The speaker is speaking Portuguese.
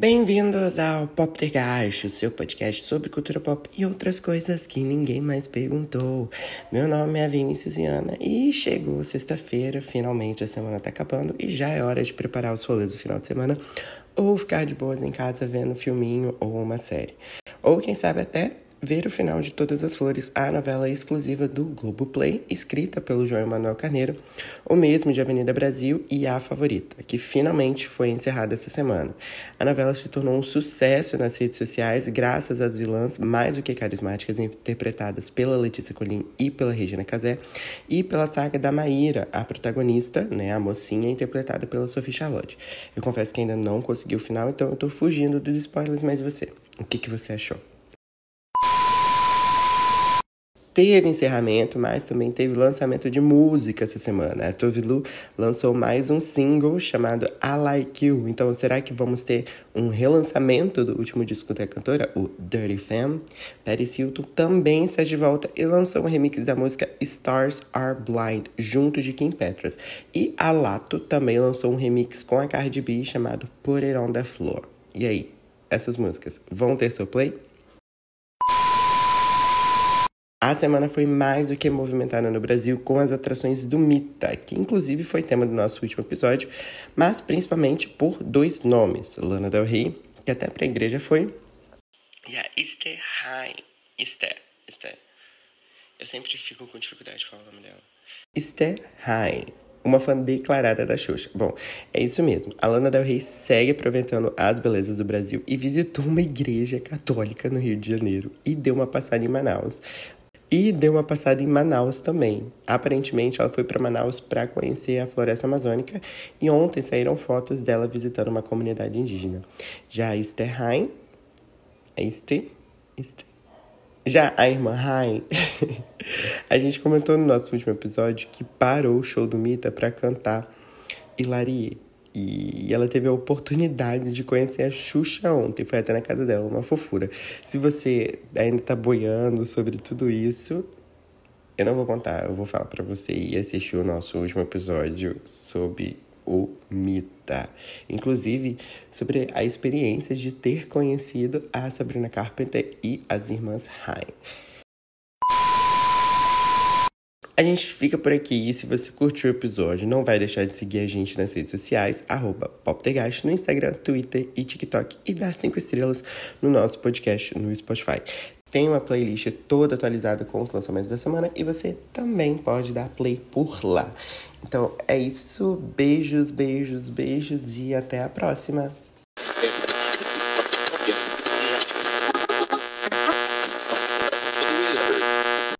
Bem-vindos ao Pop Tergacho, seu podcast sobre cultura pop e outras coisas que ninguém mais perguntou. Meu nome é Vinícius Iana e chegou sexta-feira, finalmente a semana tá acabando e já é hora de preparar os rolês do final de semana ou ficar de boas em casa vendo um filminho ou uma série. Ou quem sabe até Ver o Final de Todas as Flores, a novela exclusiva do Globoplay, escrita pelo João Emanuel Carneiro, o mesmo de Avenida Brasil e A Favorita, que finalmente foi encerrada essa semana. A novela se tornou um sucesso nas redes sociais graças às vilãs mais do que carismáticas interpretadas pela Letícia Colim e pela Regina Casé, e pela saga da Maíra, a protagonista, né, a mocinha, interpretada pela Sophie Charlotte. Eu confesso que ainda não consegui o final, então eu tô fugindo dos spoilers, mas você, o que, que você achou? Teve encerramento, mas também teve lançamento de música essa semana. A Tovilu lançou mais um single chamado I Like You. Então, será que vamos ter um relançamento do último disco da cantora, o Dirty Femme? Paris Hilton também está de volta e lançou um remix da música Stars Are Blind, junto de Kim Petras. E a Lato também lançou um remix com a Cardi B chamado Put It On The Floor. E aí, essas músicas vão ter seu play? A semana foi mais do que movimentada no Brasil com as atrações do Mita, que inclusive foi tema do nosso último episódio, mas principalmente por dois nomes: Lana Del Rey, que até para a igreja foi, e a Esther High. Esther, Esther. Eu sempre fico com dificuldade de falar o nome dela. Esther High, uma fã declarada da Xuxa. Bom, é isso mesmo. A Lana Del Rey segue aproveitando as belezas do Brasil e visitou uma igreja católica no Rio de Janeiro e deu uma passada em Manaus. E deu uma passada em Manaus também. Aparentemente, ela foi para Manaus para conhecer a floresta amazônica e ontem saíram fotos dela visitando uma comunidade indígena. Já a Esther Hain, é Esther? Esther. Já a irmã Hain, a gente comentou no nosso último episódio que parou o show do Mita para cantar Hilarie. E ela teve a oportunidade de conhecer a Xuxa ontem, foi até na casa dela, uma fofura. Se você ainda tá boiando sobre tudo isso, eu não vou contar, eu vou falar para você ir assistir o nosso último episódio sobre o Mita. Inclusive, sobre a experiência de ter conhecido a Sabrina Carpenter e as irmãs High. A gente fica por aqui e se você curtiu o episódio, não vai deixar de seguir a gente nas redes sociais, arroba no Instagram, Twitter e TikTok e dar cinco estrelas no nosso podcast no Spotify. Tem uma playlist toda atualizada com os lançamentos da semana e você também pode dar play por lá. Então é isso, beijos, beijos, beijos e até a próxima!